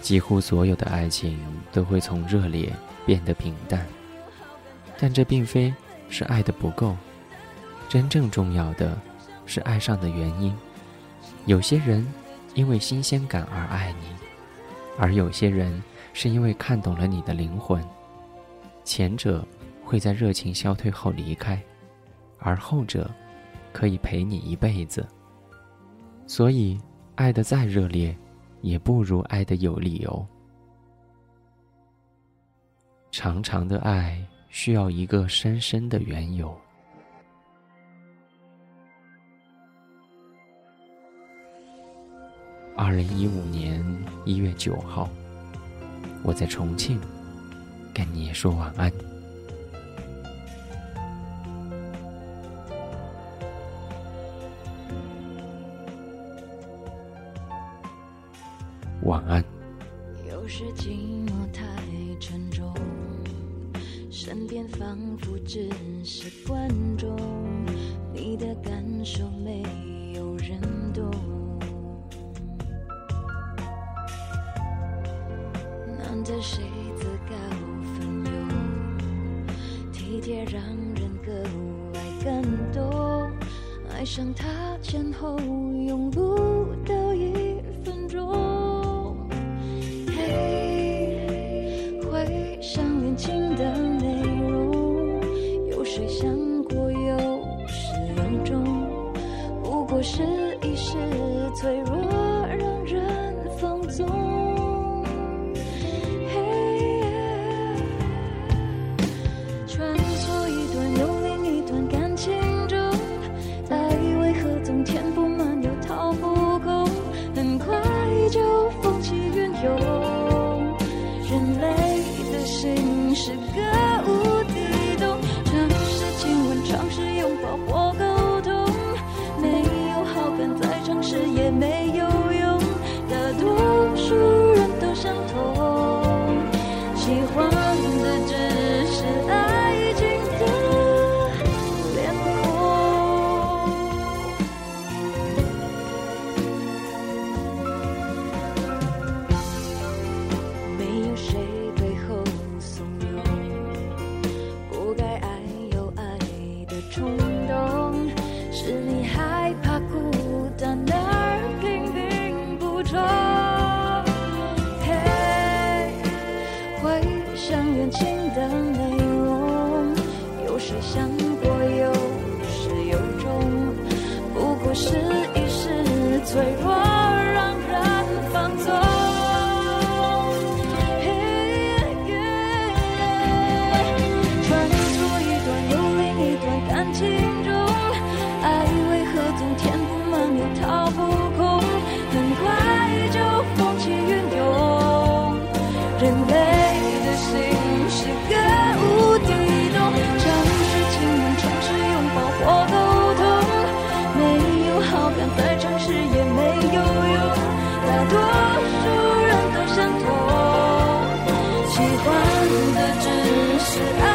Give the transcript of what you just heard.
几乎所有的爱情都会从热烈变得平淡，但这并非是爱的不够。真正重要的是爱上的原因。有些人因为新鲜感而爱你，而有些人是因为看懂了你的灵魂。前者会在热情消退后离开，而后者可以陪你一辈子。所以，爱的再热烈。也不如爱的有理由。长长的爱需要一个深深的缘由。二零一五年一月九号，我在重庆跟你说晚安。晚安。有时寂寞太沉重，身边仿佛只是观众，你的感受没有人懂。难得谁自告奋勇，体贴让人格外感动，爱上他前后永不到人类的心是个无底洞，尝试亲吻，尝试拥抱或沟通，没有好感再尝试也没有用，大多数人都相同，喜欢的只是爱。